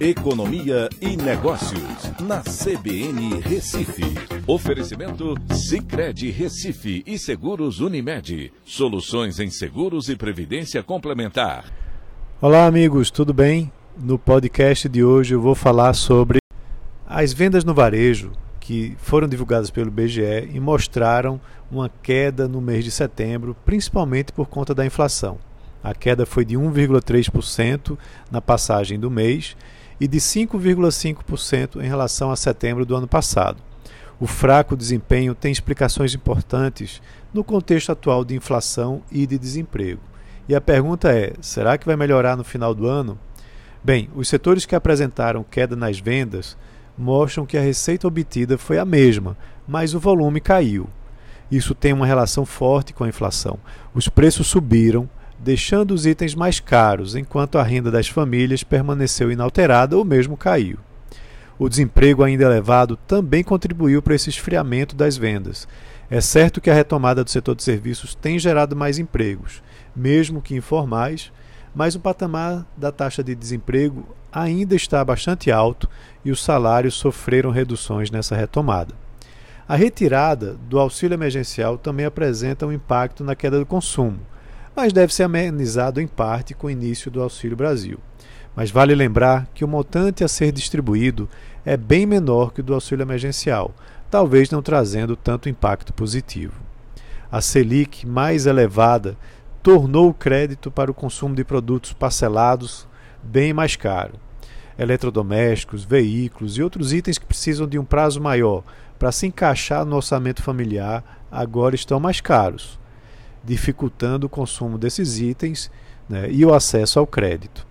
Economia e Negócios, na CBN Recife. Oferecimento Cicred Recife e Seguros Unimed. Soluções em seguros e previdência complementar. Olá, amigos, tudo bem? No podcast de hoje eu vou falar sobre as vendas no varejo que foram divulgadas pelo BGE e mostraram uma queda no mês de setembro, principalmente por conta da inflação. A queda foi de 1,3% na passagem do mês e de 5,5% em relação a setembro do ano passado. O fraco desempenho tem explicações importantes no contexto atual de inflação e de desemprego. E a pergunta é: será que vai melhorar no final do ano? Bem, os setores que apresentaram queda nas vendas mostram que a receita obtida foi a mesma, mas o volume caiu. Isso tem uma relação forte com a inflação. Os preços subiram, deixando os itens mais caros, enquanto a renda das famílias permaneceu inalterada ou mesmo caiu. O desemprego ainda elevado também contribuiu para esse esfriamento das vendas. É certo que a retomada do setor de serviços tem gerado mais empregos, mesmo que informais, mas o patamar da taxa de desemprego ainda está bastante alto e os salários sofreram reduções nessa retomada. A retirada do auxílio emergencial também apresenta um impacto na queda do consumo, mas deve ser amenizado em parte com o início do Auxílio Brasil. Mas vale lembrar que o montante a ser distribuído é bem menor que o do auxílio emergencial, talvez não trazendo tanto impacto positivo. A Selic mais elevada tornou o crédito para o consumo de produtos parcelados bem mais caro. Eletrodomésticos, veículos e outros itens que precisam de um prazo maior para se encaixar no orçamento familiar agora estão mais caros dificultando o consumo desses itens né, e o acesso ao crédito.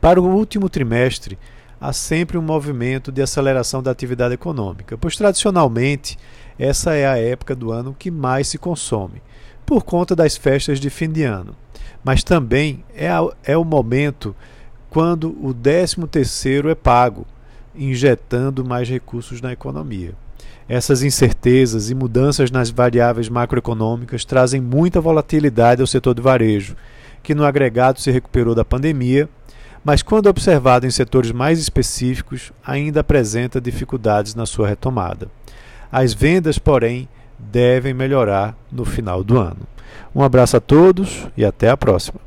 Para o último trimestre, há sempre um movimento de aceleração da atividade econômica, pois tradicionalmente essa é a época do ano que mais se consome, por conta das festas de fim de ano. Mas também é, a, é o momento quando o 13 terceiro é pago, injetando mais recursos na economia. Essas incertezas e mudanças nas variáveis macroeconômicas trazem muita volatilidade ao setor de varejo, que no agregado se recuperou da pandemia, mas quando observado em setores mais específicos, ainda apresenta dificuldades na sua retomada. As vendas, porém, devem melhorar no final do ano. Um abraço a todos e até a próxima.